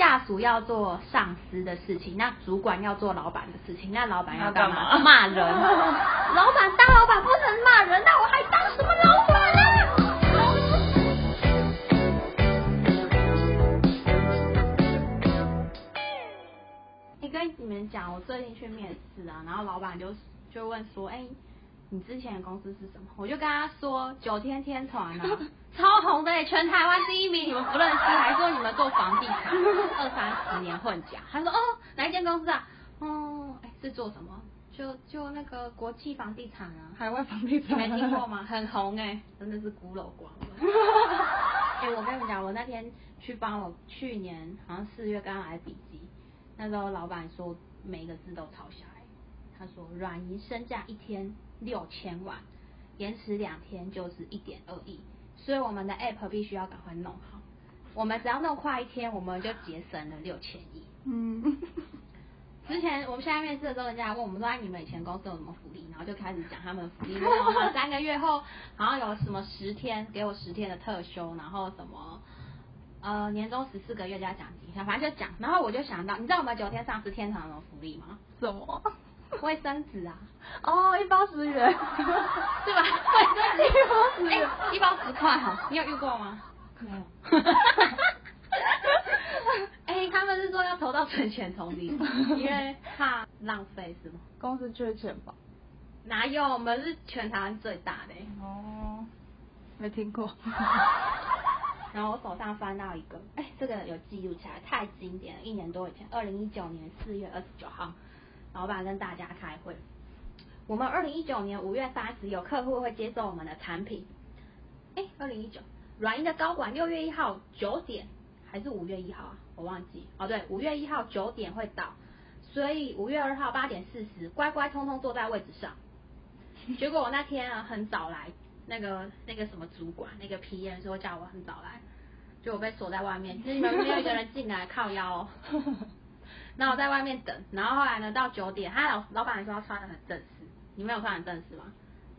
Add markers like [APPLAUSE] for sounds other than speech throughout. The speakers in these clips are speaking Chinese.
下属要做上司的事情，那主管要做老板的事情，那老板要要干干嘛骂人。[LAUGHS] 老板当老板不能骂人，那我还当什么老板啊？你跟你们讲，我最近去面试啊，然后老板就就问说，哎、你之前的公司是什么？我就跟他说九天天团啊，[LAUGHS] 超红的、全台湾第一名，你们不认识，还说你们做房地产，[LAUGHS] 二三十年混甲。他说哦，哪一间公司啊？哦，哎、是做什么？就就那个国际房地产啊，海外房地你产没听过？吗？[LAUGHS] 很红哎、真的是孤陋寡闻。哎、我跟你们讲，我那天去帮我去年好像四月刚来笔记，那时候老板说每一个字都抄下来。他说软银身价一天六千万，延迟两天就是一点二亿，所以我们的 app 必须要赶快弄好。我们只要弄快一天，我们就节省了六千亿。嗯，之前我们现在面试的时候，人家还问我们说，哎，你们以前公司有什么福利？然后就开始讲他们的福利，然后三个月后好像有什么十天，给我十天的特休，然后什么呃年终十四个月加奖金，反正就讲。然后我就想到，你知道我们九天上十天堂有什么福利吗？什么？卫生纸啊，哦，一包十元，对吧？卫生纸，哎、一包十块哈，你有遇过吗？没有。[LAUGHS] 哎、他们是说要投到存钱桶里，因为怕浪费是吗？公司缺钱吧？哪有？我们是全台湾最大的、欸。哦，没听过。[LAUGHS] 然后我手上翻到一个，哎，这个有记录起来，太经典了。一年多以前，二零一九年四月二十九号，老板跟大家开会。我们二零一九年五月三十有客户会接受我们的产品。哎，二零一九，软银的高管六月一号九点还是五月一号啊？我忘记。哦，对，五月一号九点会到，所以五月二号八点四十，乖乖通通坐在位置上。结果我那天啊很早来，那个那个什么主管那个 PM 说叫我很早来，就我被锁在外面，就是你们没有一个人进来靠腰、哦。然后我在外面等，然后后来呢到九点，他老老板还说要穿的很正式，你们有穿很正式吗？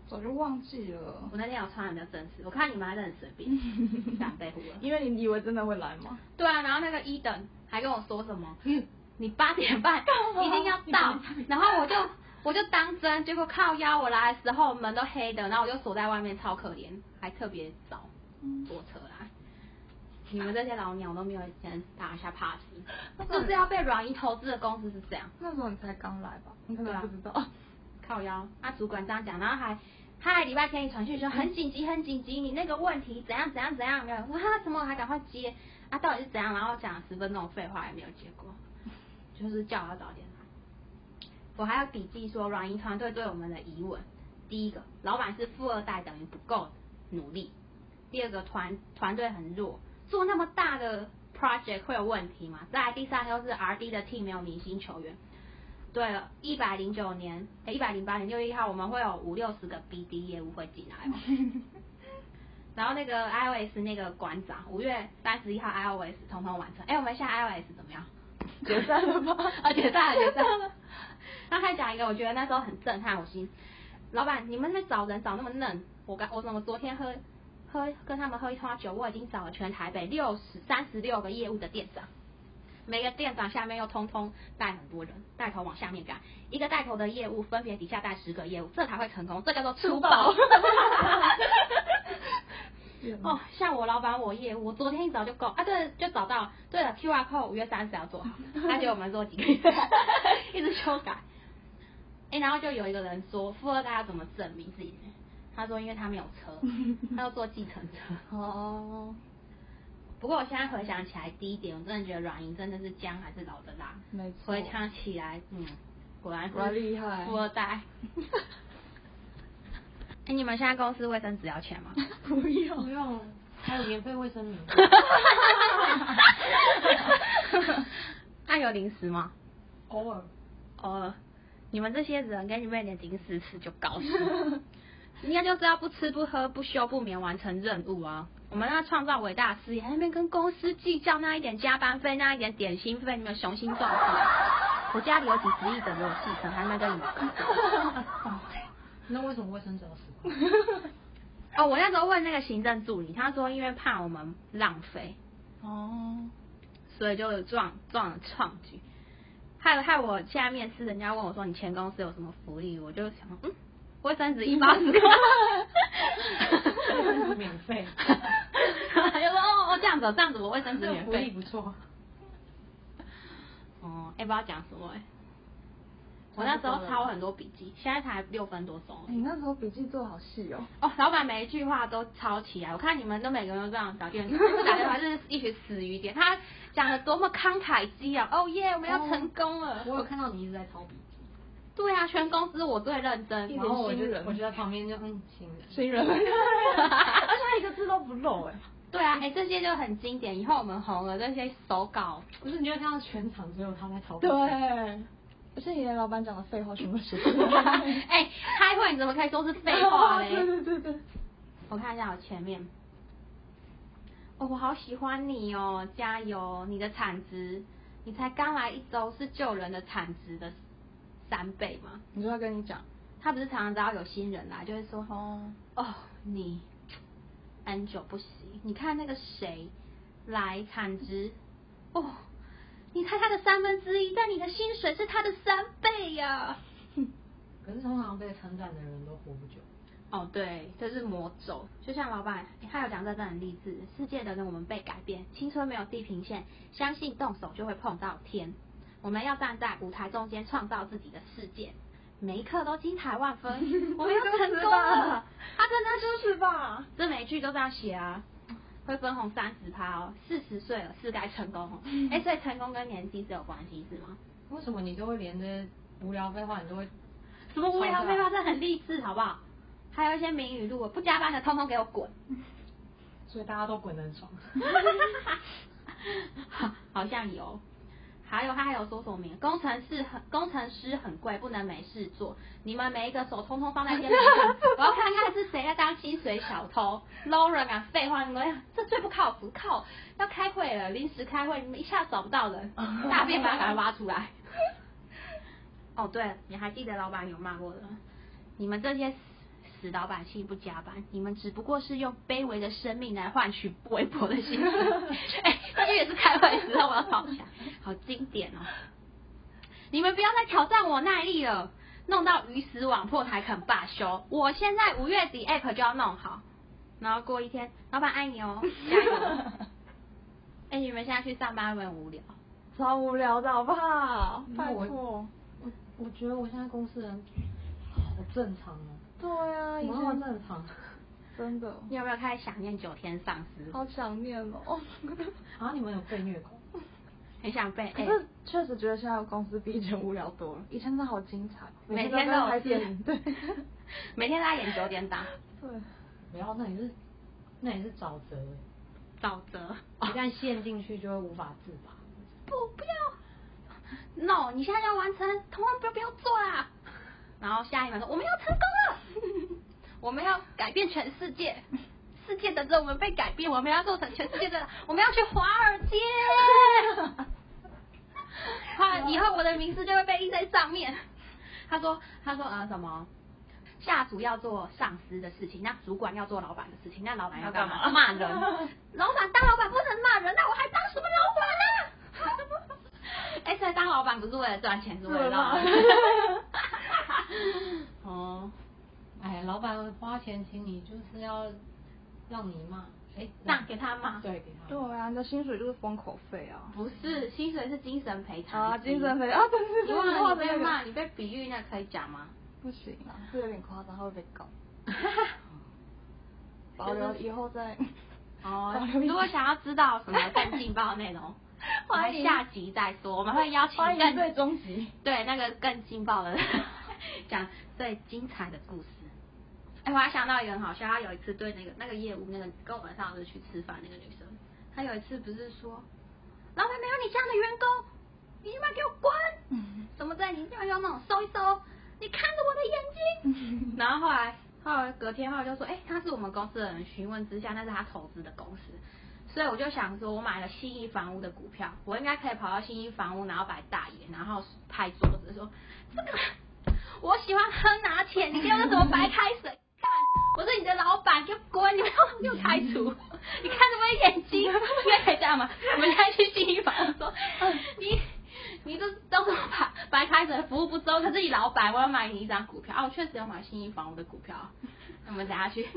早就忘记了我，那天有穿的比较正式，我看你们还是很随便，敢被唬了。[LAUGHS] 因为你以为真的会来吗？对啊，然后那个一等还跟我说什么，嗯，你八点半一定要到，然后我就我就当真，结果靠腰我来的时候门都黑的，然后我就锁在外面，超可怜，还特别早坐车来。你们这些老鸟都没有先打一下 pass，[LAUGHS] 就是要被软银投资的公司是这样，那时候你才刚来吧？你可能不知道。[LAUGHS] 靠腰。啊，主管这样讲，然后还他还礼拜天一传讯说很紧急很紧急，你那个问题怎样怎样怎样，没有说哈什么还赶快接啊，到底是怎样？然后讲了十分钟废话也没有结果，[LAUGHS] 就是叫他早点来。我还要笔记说软银团队对我们的疑问：第一个，老板是富二代等于不够努力；第二个，团团队很弱，做那么大的 project 会有问题吗？再来第三个就是 R D 的 team 没有明星球员。对了，一百零九年，哎，一百零八年六月一号，我们会有五六十个 BD 业务会进来哦。[LAUGHS] 然后那个 iOS 那个馆长，五月三十一号 iOS 统统完成。哎，我们现在 iOS 怎么样？解散了吗？啊，[LAUGHS] 解散了，解散了。那还讲一个，我觉得那时候很震撼我心。老板，你们在找人找那么嫩，我刚我怎么昨天喝喝跟他们喝一通酒，我已经找了全台北六十三十六个业务的店长，每个店长下面又通通带很多人，带头往下面赶，一个带头的业务分别底下带十个业务，这才会成功，这叫做粗暴。哦，像我老板我业务，我昨天一早就够啊，对，就找到，对了，QR code 五月三十要做好，他给我们做几个月，一直修改。哎、然后就有一个人说，富二代要怎么证明自己呢？他说，因为他没有车，[LAUGHS] 他要坐计程车。哦，不过我现在回想起来，第一点，我真的觉得软银真的是姜还是老的辣。没错。回想起来，嗯，果然是厉害富二代。[LAUGHS] 哎、你们现在公司卫生纸要钱吗？[LAUGHS] 不用。不用，还有免费卫生棉。那有零食吗？偶尔。偶尔，你们这些人给你们一点零食吃就高兴。应该就是要不吃不喝不休不眠完成任务啊！我们要创造伟大事业，还在那边跟公司计较那一点加班费、那一点点心费，你们雄心壮志。我家里有几十亿等着我继承，还没跟你们搞。那为什么卫生纸要死？哦，我那时候问那个行政助理，他说因为怕我们浪费，哦，[LAUGHS] 所以就撞撞了创举。害害我现在面试，人家问我说你前公司有什么福利，我就想嗯，卫生纸一包十块，[LAUGHS] 免费，[LAUGHS] 就说哦哦这样子哦这样子，我卫生纸免费。不错。[LAUGHS] 哦，哎、不知道讲什么哎、我那时候抄很多笔记，现在才六分多钟。你那时候笔记做好细哦。哦，老板每一句话都抄起来，我看你们都每个人都这样打电话，不打电话就是一群死鱼点。他讲的多么慷慨激昂，哦耶，我们要成功了。我有看到你一直在抄笔记，对啊，全公司我最认真。然后我就我就在旁边就嗯新人，新人，[LAUGHS] 而且他一个字都不漏哎。对啊，哎、这些就很经典。以后我们红了，这些手稿，不是你就会看到全场只有他在抄笔对，记。而且你的老板讲的废话全部写出来。[LAUGHS] 哎、开会你怎么可以说是废话嘞？[LAUGHS] 对对对对。我看一下我前面，哦，我好喜欢你哦，加油！你的产值，你才刚来一周，是救人的产值的三倍吗？你说他跟你讲他不是常常只要有新人来，就会说，哦，哦，你 Angel 不行，你看那个谁来产值，哦，你才他的三分之一，但你的薪水是他的三倍呀、[LAUGHS] 可是通常被称赞的人都活不久。哦，对，这是魔咒。就像老板他有讲，这真的很励志。世界的人我们被改变，青春没有地平线，相信动手就会碰到天。我们要站在舞台中间，创造自己的世界，每一刻都精彩万分。[LAUGHS] 我们要成功了，他真的就是吧？这每一句都这样写啊，会分红三十趴哦。四十岁了，是该成功哦。哎、所以成功跟年纪是有关系是吗？为什么你都会连这些无聊废话，你都会什么无聊废话，这很励志，好不好？还有一些名语录，不加班的通通给我滚。所以大家都滚得很爽。[LAUGHS] [LAUGHS] 好好像有。还有他还有说什么名？工程师很工程师很贵，不能没事做。你们每一个手通通放在肩膀上，[LAUGHS] 我要看看是谁在当薪水小偷。Lauren 啊，废话，你们这最不靠谱，靠要开会了，临时开会，你们一下找不到人，大便把它赶快挖出来。[LAUGHS] 哦，对了，你还记得老板有骂过的？你们这些死老百姓不加班，你们只不过是用卑微的生命来换取微薄的薪水。[LAUGHS] 哎、这句也是开会时候我要吵起来，好经典哦！你们不要再挑战我耐力了，弄到鱼死网破才肯罢休。我现在五月底 app 就要弄好，然后过一天，老板爱你哦，加油！[LAUGHS] 哎、你们现在去上班会不会很无聊？超无聊的好不好？拜托。我我觉得我现在公司人好正常哦，对啊，以怎么那么前正常？真的你有没有开始想念九天上司？好想念哦。啊，你们有被虐过？很想被可是确实觉得现在公司比以前无聊多了，以前真的好精彩，每天都拍电影，对。[LAUGHS] 每天都在演九点档，对，不要，那你是那你是沼泽欸，沼泽。一旦陷进去就会无法自拔。不不要，no！你现在要完成，通通不要不要做啦。然后下一秒说我们要成功了，[LAUGHS] 我们要改变全世界，世界等着我们被改变，我们要做成全世界的，我们要去华尔街。他 [LAUGHS] 以后我的名字就会被印在上面。[LAUGHS] 他说他说呃什么？下属要做上司的事情，那主管要做老板的事情，那老板要干嘛？骂人。[LAUGHS] 老板当老板不能骂人，那我还当什么老板呢、哎、所以当老板不是为了赚钱，是为了。哦，哎，老板花钱请你就是要让你骂，哎，让给他吗。对，给他对啊，你的薪水就是封口费啊。不是，薪水是精神赔偿。啊，精神赔啊，对对对，你忘了你的那个被骂，你被比喻，那可以讲吗？不行啊，这有点夸张，他会被告。[LAUGHS] 保留以后再。哦如果想要知道什么更劲爆的内容，[LAUGHS] 我欢迎们下集再说。我们会邀请更终极。对那个更劲爆的 [LAUGHS] 讲最精彩的故事。哎、我还想到一个很好笑，他有一次对那个那个业务那个跟我们上次去吃饭那个女生，她有一次不是说，老板没有你这样的员工，你他妈给我滚！什么在你要要那种收一搜，你看着我的眼睛。[LAUGHS] 然后后来后来隔天后来就说，哎、他是我们公司的人，询问之下那是他投资的公司。所以我就想说，我买了信义房屋的股票，我应该可以跑到信义房屋，然后摆大爷，然后拍桌子说：“这个我喜欢喝拿铁，你给我什么白开水？看，我是你的老板，给我滚！你不要给我开除。[LAUGHS] ”你看什么眼睛？应该可以这样吗？我们现在去信义房说，[LAUGHS] 你你这到时候白白开水服务不周，可是你老板，我要买你一张股票啊，我确实要买新一房我的股票，[LAUGHS] 我们等下去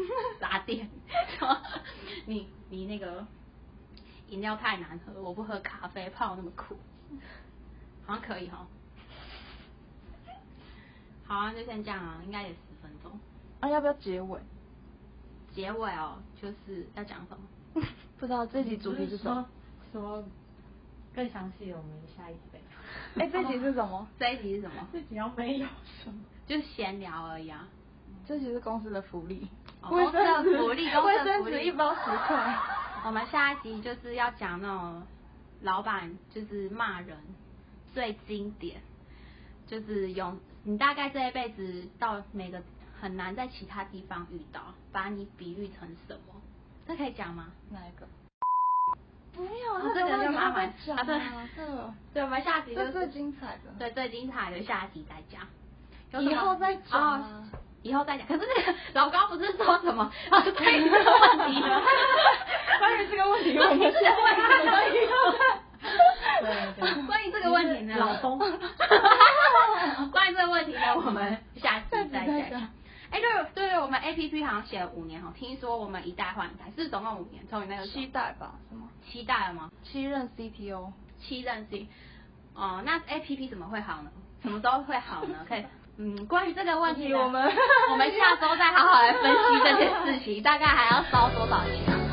砸店，说你你那个饮料太难喝，我不喝咖啡，泡那么苦，好像可以哈。好啊，就先这样啊，应该也十分钟。啊，要不要结尾？结尾哦，就是要讲什么？[LAUGHS] 不知道这集主题是什么？什么更详细的，我们下一集再讲。[LAUGHS] 哎，这集是什么？[LAUGHS] 这一集是什么？这集要没有什么，就是闲聊而已啊。这集是公司的福利，哦生纸公司的福利公司卫的福利生纸一包十块。我们下一集就是要讲那种老板就是骂人最经典，就是用你大概这一辈子到每个很难在其他地方遇到，把你比喻成什么？这可以讲吗？哪一个？不要，哦这个就麻烦讲啊对对，我们下集就是最精彩的。对最精彩的下集再讲。以后再讲以后再讲。可是那个老高不是说什么啊？[LAUGHS] 关于这个问题呢？[LAUGHS] 关于这个问题，我们这个问题呢？对对 [LAUGHS] 关于这个问题呢？老公关于这个问题呢，我们下次再下次再讲讲。哎，对对对，我们 A P P 好像写了五年哦，听说我们一代换一代，是总共五年？从你那个时候期待吧？什么？七代了吗？七任 CTO。七任 C，哦，那 A P P 怎么会好呢？什么时候会好呢？可以，嗯，关于这个问题，[LAUGHS] 我们我们下周再好好来分析这件事情，大概还要烧多少钱？